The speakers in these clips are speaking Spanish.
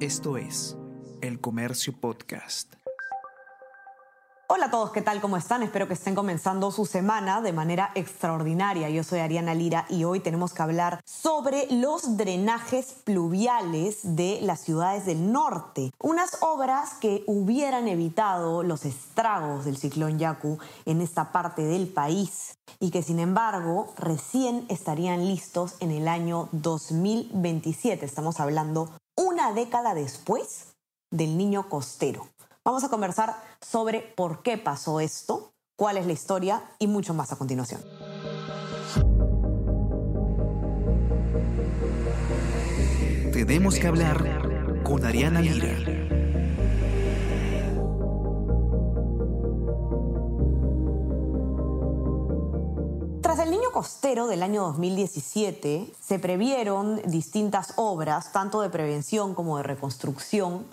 Esto es El Comercio Podcast. Hola a todos, ¿qué tal? ¿Cómo están? Espero que estén comenzando su semana de manera extraordinaria. Yo soy Ariana Lira y hoy tenemos que hablar sobre los drenajes pluviales de las ciudades del norte. Unas obras que hubieran evitado los estragos del ciclón Yaku en esta parte del país y que sin embargo recién estarían listos en el año 2027. Estamos hablando una década después del niño costero. Vamos a conversar sobre por qué pasó esto, cuál es la historia y mucho más a continuación. Tenemos que hablar con Ariana Lira. Costero del año 2017, se previeron distintas obras, tanto de prevención como de reconstrucción,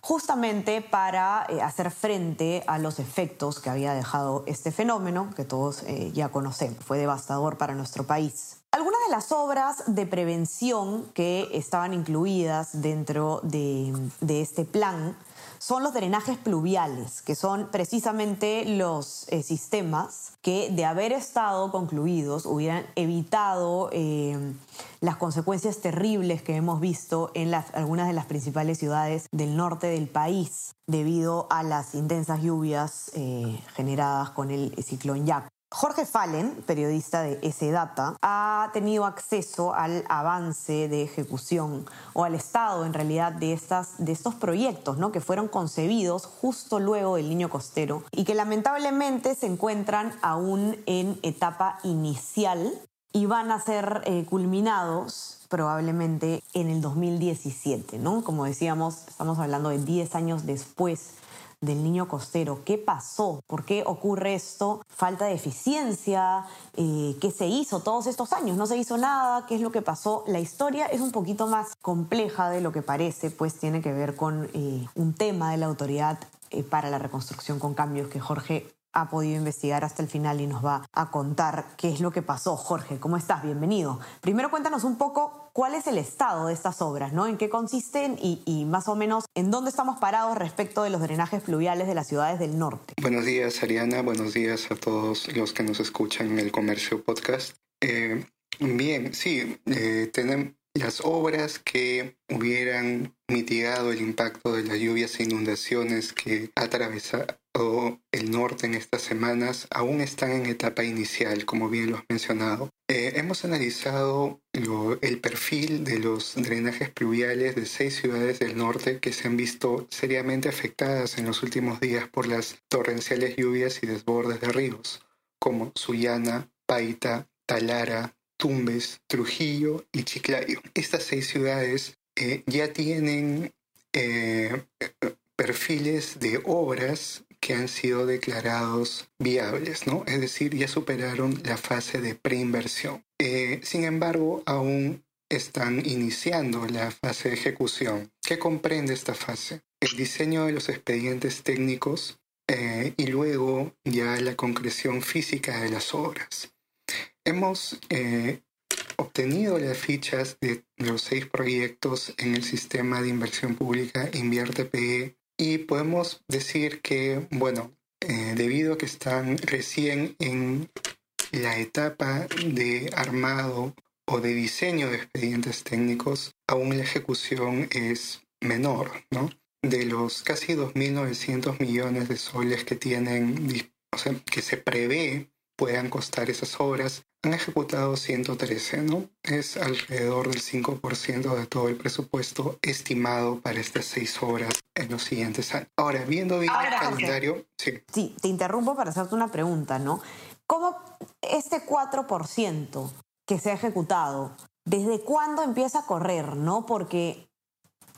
justamente para eh, hacer frente a los efectos que había dejado este fenómeno, que todos eh, ya conocemos. Fue devastador para nuestro país. Algunas de las obras de prevención que estaban incluidas dentro de, de este plan son los drenajes pluviales, que son precisamente los eh, sistemas que de haber estado concluidos hubieran evitado eh, las consecuencias terribles que hemos visto en algunas de las principales ciudades del norte del país debido a las intensas lluvias eh, generadas con el ciclón Yaku. Jorge Fallen, periodista de S-Data, ha tenido acceso al avance de ejecución o al estado en realidad de, estas, de estos proyectos ¿no? que fueron concebidos justo luego del Niño Costero y que lamentablemente se encuentran aún en etapa inicial y van a ser eh, culminados probablemente en el 2017, ¿no? Como decíamos, estamos hablando de 10 años después del niño costero. ¿Qué pasó? ¿Por qué ocurre esto? ¿Falta de eficiencia? Eh, ¿Qué se hizo todos estos años? ¿No se hizo nada? ¿Qué es lo que pasó? La historia es un poquito más compleja de lo que parece, pues tiene que ver con eh, un tema de la autoridad eh, para la reconstrucción con cambios que Jorge ha podido investigar hasta el final y nos va a contar qué es lo que pasó. Jorge, ¿cómo estás? Bienvenido. Primero cuéntanos un poco cuál es el estado de estas obras, ¿no? En qué consisten y, más o menos en dónde estamos parados respecto de los drenajes fluviales de las ciudades del norte. Buenos días, Ariana. Buenos días a todos los que nos escuchan en el Comercio Podcast. Eh, bien, sí, eh, tenemos las obras que hubieran mitigado el impacto de las lluvias e inundaciones que ha atravesado el norte en estas semanas aún están en etapa inicial, como bien lo has mencionado. Eh, hemos analizado el perfil de los drenajes pluviales de seis ciudades del norte que se han visto seriamente afectadas en los últimos días por las torrenciales lluvias y desbordes de ríos, como Sullana, Paita, Talara, Tumbes, Trujillo y Chiclayo. Estas seis ciudades eh, ya tienen eh, perfiles de obras que han sido declarados viables, ¿no? Es decir, ya superaron la fase de preinversión. Eh, sin embargo, aún están iniciando la fase de ejecución. ¿Qué comprende esta fase? El diseño de los expedientes técnicos eh, y luego ya la concreción física de las obras. Hemos eh, obtenido las fichas de los seis proyectos en el sistema de inversión pública Invierte PE y podemos decir que, bueno, eh, debido a que están recién en la etapa de armado o de diseño de expedientes técnicos, aún la ejecución es menor, ¿no? De los casi 2.900 millones de soles que tienen, o que se prevé puedan costar esas obras, han ejecutado 113, ¿no? Es alrededor del 5% de todo el presupuesto estimado para estas seis obras en los siguientes años. Ahora, viendo bien el calendario... Sí. sí, te interrumpo para hacerte una pregunta, ¿no? ¿Cómo este 4% que se ha ejecutado, desde cuándo empieza a correr, no? Porque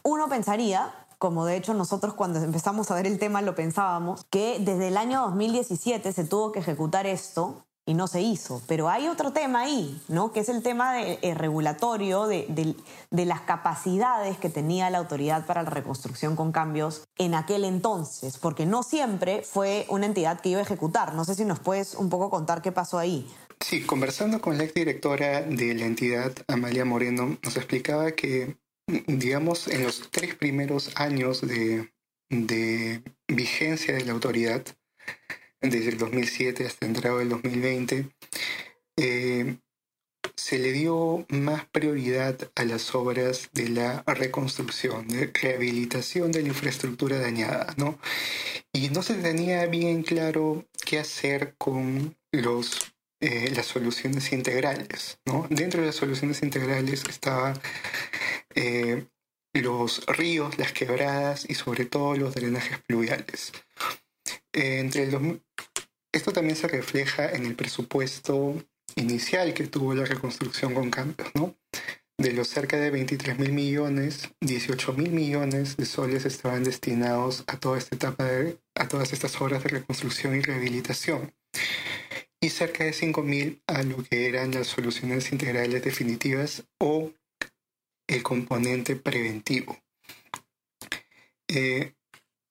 uno pensaría como de hecho nosotros cuando empezamos a ver el tema lo pensábamos, que desde el año 2017 se tuvo que ejecutar esto no se hizo. Pero hay otro tema ahí, ¿no? Que es el tema de, eh, regulatorio de, de, de, las capacidades que tenía la autoridad para la reconstrucción con cambios en aquel entonces, porque no siempre fue una entidad que iba a ejecutar. No sé si nos puedes un poco contar qué pasó ahí. Sí, conversando con la exdirectora de la entidad, Amalia Moreno, nos explicaba que digamos, en los tres primeros años de, vigencia de la autoridad, desde el 2007 hasta entrado del 2020, eh, se le dio más prioridad a las obras de la reconstrucción, de rehabilitación de la infraestructura dañada, ¿no? Y no se tenía bien claro qué hacer con los, eh, las soluciones integrales, ¿no? Dentro de las soluciones integrales estaban eh, los ríos, las quebradas y sobre todo los drenajes pluviales. Eh, entre esto también se refleja en el presupuesto inicial que tuvo la reconstrucción con cambios, ¿no? De los cerca de 23 mil millones, 18 mil millones de soles estaban destinados a toda esta etapa de, a todas estas obras de reconstrucción y rehabilitación. Y cerca de 5 mil a lo que eran las soluciones integrales definitivas o el componente preventivo. Eh,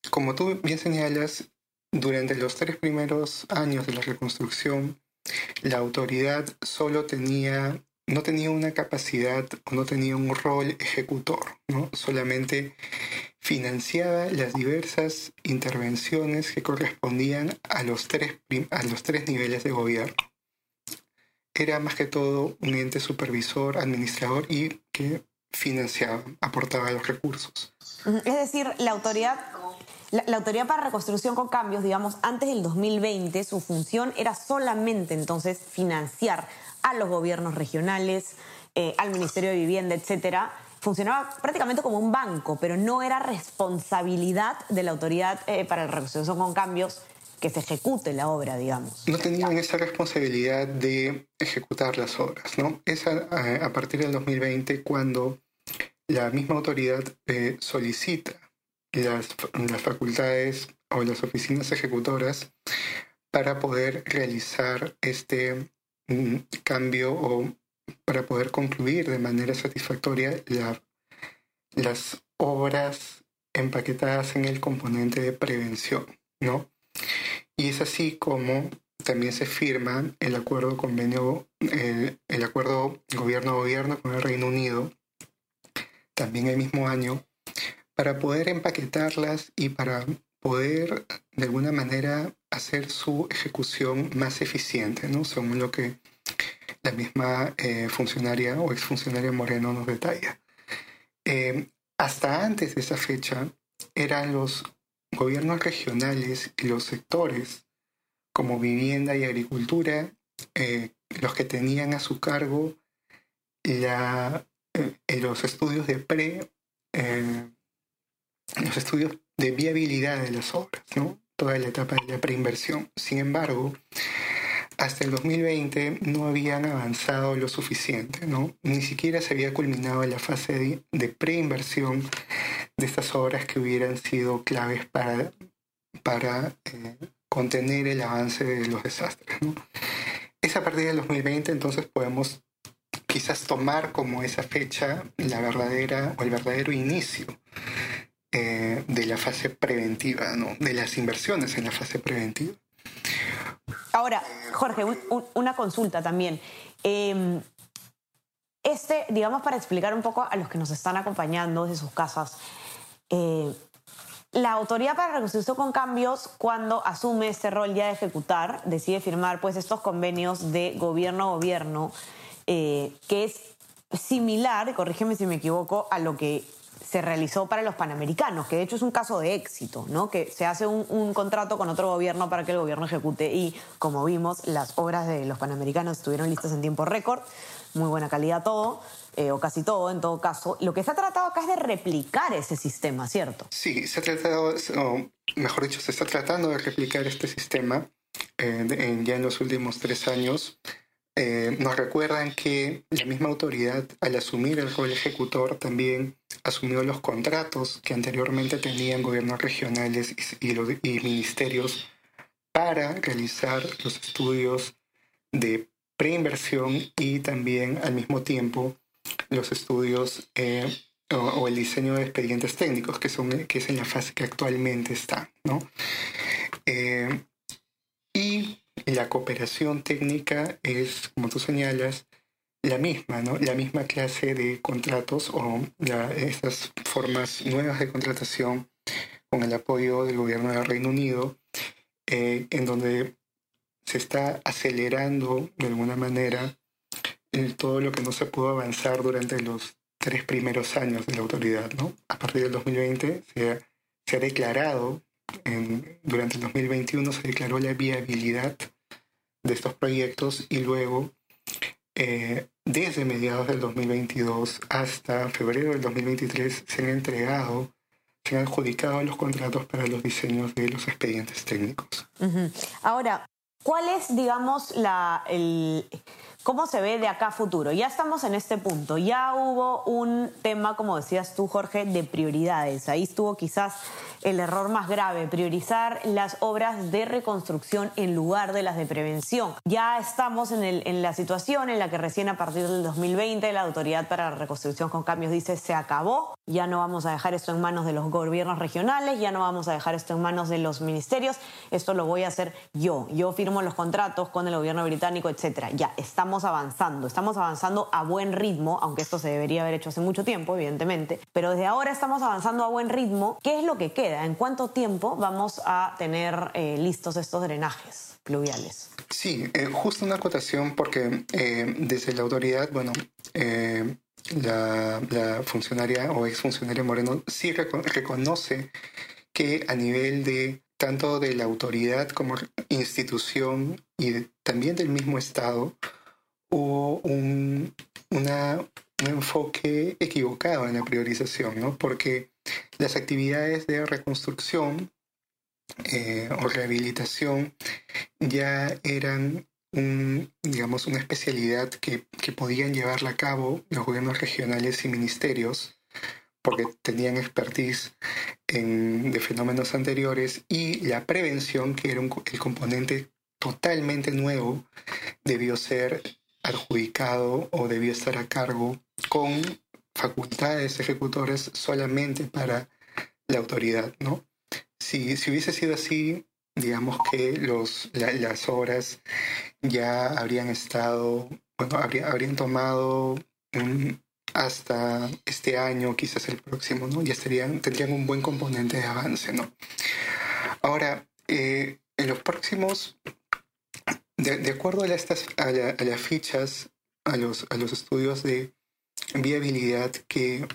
como tú bien señalas, durante los tres primeros años de la reconstrucción, la autoridad solo tenía, no tenía una capacidad o no tenía un rol ejecutor, ¿no? solamente financiaba las diversas intervenciones que correspondían a los tres, a los tres niveles de gobierno. Era más que todo un ente supervisor, administrador y que financiaba, aportaba los recursos. Es decir, la autoridad la, Autoridad para Reconstrucción con Cambios, digamos, antes del 2020, su función era solamente entonces financiar a los gobiernos regionales, eh, al Ministerio de Vivienda, etcétera. Funcionaba prácticamente como un banco, pero no era responsabilidad de la Autoridad eh, para la Reconstrucción con Cambios que se ejecute la obra, digamos. No tenían esa responsabilidad de ejecutar las obras, ¿no? Es a, eh, partir del 2020 cuando la misma autoridad solicita las, las facultades o las oficinas ejecutoras para poder realizar este mm, cambio o para poder concluir de manera satisfactoria las obras empaquetadas en el componente de prevención, ¿no? Y es así como también se firma el acuerdo convenio, el, el acuerdo gobierno-gobierno con el Reino Unido, también el mismo año, para poder empaquetarlas y para poder de alguna manera hacer su ejecución más eficiente, ¿no? según lo que la misma eh, funcionaria o exfuncionaria Moreno nos detalla. Eh, hasta antes de esa fecha eran los gobiernos regionales y los sectores como vivienda y agricultura eh, los que tenían a su cargo la, los estudios de pre los estudios de viabilidad de las obras, ¿no? toda la etapa de la preinversión. Sin embargo, hasta el 2020 no habían avanzado lo suficiente, ¿no? Ni siquiera se había culminado la fase de, preinversión de estas obras que hubieran sido claves para, para eh, contener el avance de los desastres, ¿no? Es a partir del 2020 entonces podemos quizás tomar como esa fecha la verdadera o el verdadero inicio eh, de la fase preventiva, ¿no? de las inversiones en la fase preventiva. Ahora, Jorge, una consulta también. Em, este, digamos, para explicar un poco a los que nos están acompañando desde sus casas, eh, la Autoridad para Reconstrucción con Cambios, cuando asume este rol ya de ejecutar, decide firmar pues, estos convenios de gobierno a gobierno, eh, que es similar, corrígeme si me equivoco, a lo que se realizó para los panamericanos, que de hecho es un caso de éxito, ¿no? que se hace un, contrato con otro gobierno para que el gobierno ejecute y como vimos, las obras de los panamericanos estuvieron listas en tiempo récord, muy buena calidad todo, eh, o casi todo en todo caso. Lo que se ha tratado acá es de replicar ese sistema, ¿cierto? Sí, se ha tratado, o mejor dicho, se está tratando de replicar este sistema eh, ya en los últimos tres años. Eh, nos recuerdan que la misma autoridad, al asumir el rol ejecutor, también asumió los contratos que anteriormente tenían gobiernos regionales y, ministerios para realizar los estudios de preinversión y también al mismo tiempo los estudios eh, o, el diseño de expedientes técnicos, que, son, que es en la fase que actualmente está. ¿no? Eh, y la cooperación técnica es, como tú señalas, la misma, ¿no? La misma clase de contratos o estas formas nuevas de contratación con el apoyo del gobierno del Reino Unido, eh, en donde se está acelerando de alguna manera todo lo que no se pudo avanzar durante los tres primeros años de la autoridad. ¿no? A partir del 2020 se ha, se ha declarado, durante el 2021 se declaró la viabilidad de estos proyectos y luego eh, desde mediados del 2022 hasta febrero del 2023 se han entregado, se han adjudicado los contratos para los diseños de los expedientes técnicos. Ahora, ¿cuál es, digamos, la, el, ¿Cómo se ve de acá a futuro? Ya estamos en este punto. Ya hubo un tema, como decías tú, Jorge, de prioridades. Ahí estuvo quizás el error más grave, priorizar las obras de reconstrucción en lugar de las de prevención. Ya estamos en, la situación en la que recién a partir del 2020 la Autoridad para la Reconstrucción con Cambios dice se acabó, ya no vamos a dejar esto en manos de los gobiernos regionales, ya no vamos a dejar esto en manos de los ministerios, esto lo voy a hacer yo. Yo firmo los contratos con el gobierno británico, etcétera. Ya estamos avanzando, estamos avanzando a buen ritmo, aunque esto se debería haber hecho hace mucho tiempo, evidentemente, pero desde ahora estamos avanzando a buen ritmo. ¿Qué es lo que queda? ¿En cuánto tiempo vamos a tener eh, listos estos drenajes pluviales? Sí, eh, justo una acotación porque eh, desde la autoridad, bueno, la, funcionaria o exfuncionaria Moreno sí reconoce que a nivel de tanto de la autoridad como institución y también del mismo Estado, hubo un, una, un enfoque equivocado en la priorización, ¿no? Porque las actividades de reconstrucción eh, o rehabilitación ya eran digamos, una especialidad que, que, podían llevarla a cabo los gobiernos regionales y ministerios porque tenían expertise en, de fenómenos anteriores y la prevención, que era el componente totalmente nuevo, debió ser adjudicado o debió estar a cargo con facultades ejecutores solamente para la autoridad, ¿no? Si, si hubiese sido así, digamos que los, las obras ya habrían estado, bueno, habrían tomado hasta este año, quizás el próximo, ¿no? Ya estarían, tendrían un buen componente de avance, ¿no? Ahora, eh, en los próximos, de, acuerdo a, estas, a, las fichas, a los, a los estudios de viabilidad que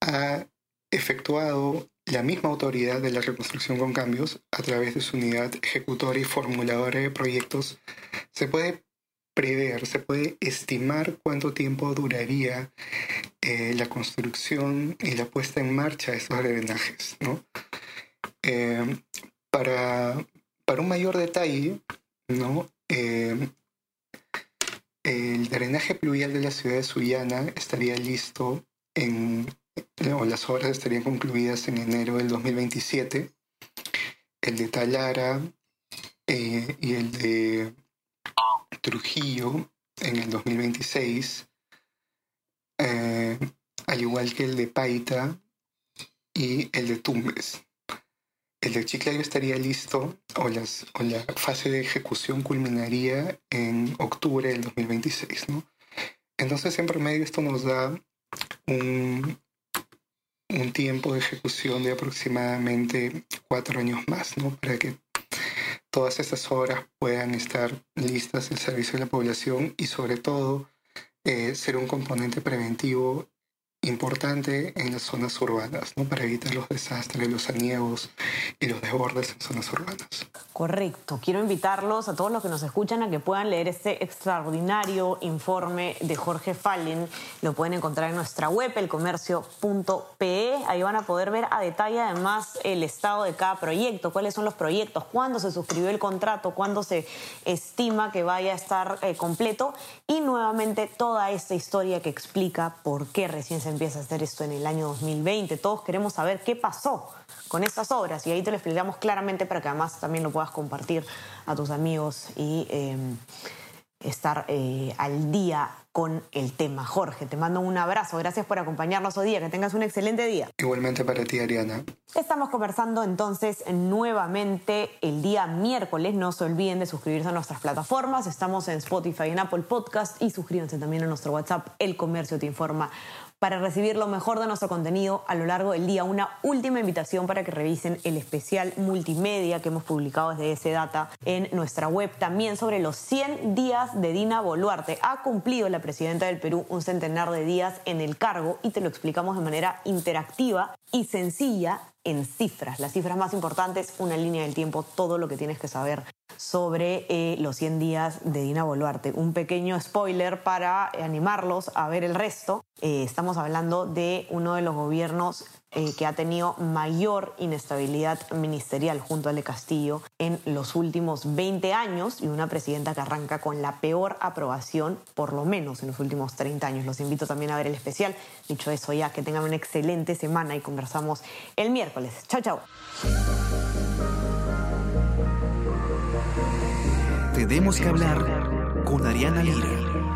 ha efectuado la misma autoridad de la reconstrucción con cambios a través de su unidad ejecutora y formuladora de proyectos, se puede prever, se puede estimar cuánto tiempo duraría eh, la construcción y la puesta en marcha de estos drenajes. ¿no? Eh, para, para, un mayor detalle, ¿no? Eh, el drenaje pluvial de la ciudad de Sullana estaría listo en, o las obras estarían concluidas en enero del 2027. El de Talara eh, y el de Trujillo en el 2026, eh, al igual que el de Paita y el de Tumbes el de Chiclayo estaría listo o la fase de ejecución culminaría en octubre del 2026, ¿no? Entonces, en promedio, esto nos da un, un tiempo de ejecución de aproximadamente cuatro años más, ¿no? Para que todas estas obras puedan estar listas en servicio de la población y sobre todo eh, ser un componente preventivo importante en las zonas urbanas, ¿no? para evitar los desastres, los aniegos y los desbordes en zonas urbanas. Correcto. Quiero invitarlos a todos los que nos escuchan a que puedan leer este extraordinario informe de Jorge Fallen. Lo pueden encontrar en nuestra web, elcomercio.pe. Ahí van a poder ver a detalle además el estado de cada proyecto, cuáles son los proyectos, cuándo se suscribió el contrato, cuándo se estima que vaya a estar eh, completo y nuevamente toda esta historia que explica por qué recién se empieza a hacer esto en el año 2020. Todos queremos saber qué pasó con estas obras y ahí te lo explicamos claramente para que además también lo puedas compartir a tus amigos y em, estar eh, al día con el tema. Jorge, te mando un abrazo. Gracias por acompañarnos hoy día. Que tengas un excelente día. Igualmente para ti, Ariana. Estamos conversando entonces nuevamente el día miércoles. No se olviden de suscribirse a nuestras plataformas. Estamos en Spotify, en Apple Podcast y suscríbanse también a nuestro WhatsApp, El Comercio Te Informa para recibir lo mejor de nuestro contenido a lo largo del día. Una última invitación para que revisen el especial multimedia que hemos publicado desde ese data en nuestra web. También sobre los 100 días de Dina Boluarte. Ha cumplido la presidenta del Perú un centenar de días en el cargo y te lo explicamos de manera interactiva y sencilla en cifras. Las cifras más importantes, una línea del tiempo, todo lo que tienes que saber sobre eh, los 100 días de Dina Boluarte. Un pequeño spoiler para animarlos a ver el resto. Eh, estamos hablando de uno de los gobiernos eh, que ha tenido mayor inestabilidad ministerial junto a Le Castillo en los últimos 20 años y una presidenta que arranca con la peor aprobación, por lo menos en los últimos 30 años. Los invito también a ver el especial. Dicho eso, ya que tengan una excelente semana y conversamos el miércoles. Chao, chao. Tenemos que hablar con Ariana Lira.